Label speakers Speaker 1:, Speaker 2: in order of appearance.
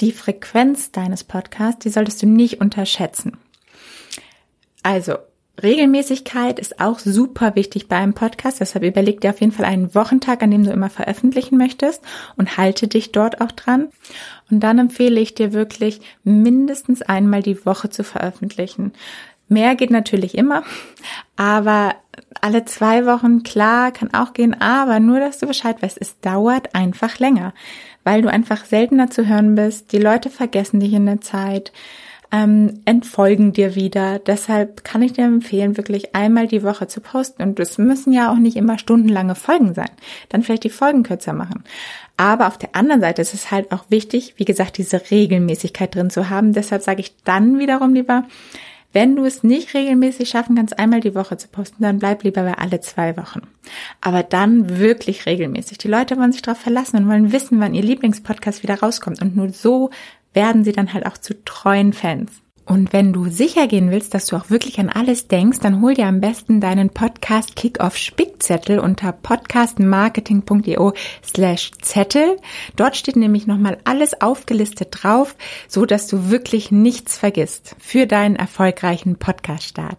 Speaker 1: die Frequenz deines Podcasts, die solltest du nicht unterschätzen. Also, Regelmäßigkeit ist auch super wichtig beim Podcast. Deshalb überleg dir auf jeden Fall einen Wochentag, an dem du immer veröffentlichen möchtest und halte dich dort auch dran. Und dann empfehle ich dir wirklich mindestens einmal die Woche zu veröffentlichen. Mehr geht natürlich immer, aber alle zwei Wochen, klar, kann auch gehen, aber nur, dass du Bescheid weißt, es dauert einfach länger, weil du einfach seltener zu hören bist, die Leute vergessen dich in der Zeit, ähm, entfolgen dir wieder. Deshalb kann ich dir empfehlen, wirklich einmal die Woche zu posten. Und es müssen ja auch nicht immer stundenlange Folgen sein. Dann vielleicht die Folgen kürzer machen. Aber auf der anderen Seite ist es halt auch wichtig, wie gesagt, diese Regelmäßigkeit drin zu haben. Deshalb sage ich dann wiederum lieber, wenn du es nicht regelmäßig schaffen kannst, einmal die Woche zu posten, dann bleib lieber bei alle zwei Wochen. Aber dann wirklich regelmäßig. Die Leute wollen sich darauf verlassen und wollen wissen, wann ihr Lieblingspodcast wieder rauskommt. Und nur so werden sie dann halt auch zu treuen Fans. Und wenn du sicher gehen willst, dass du auch wirklich an alles denkst, dann hol dir am besten deinen Podcast Kickoff Spickzettel unter podcastmarketing.io slash Zettel. Dort steht nämlich nochmal alles aufgelistet drauf, so dass du wirklich nichts vergisst für deinen erfolgreichen Podcast-Start.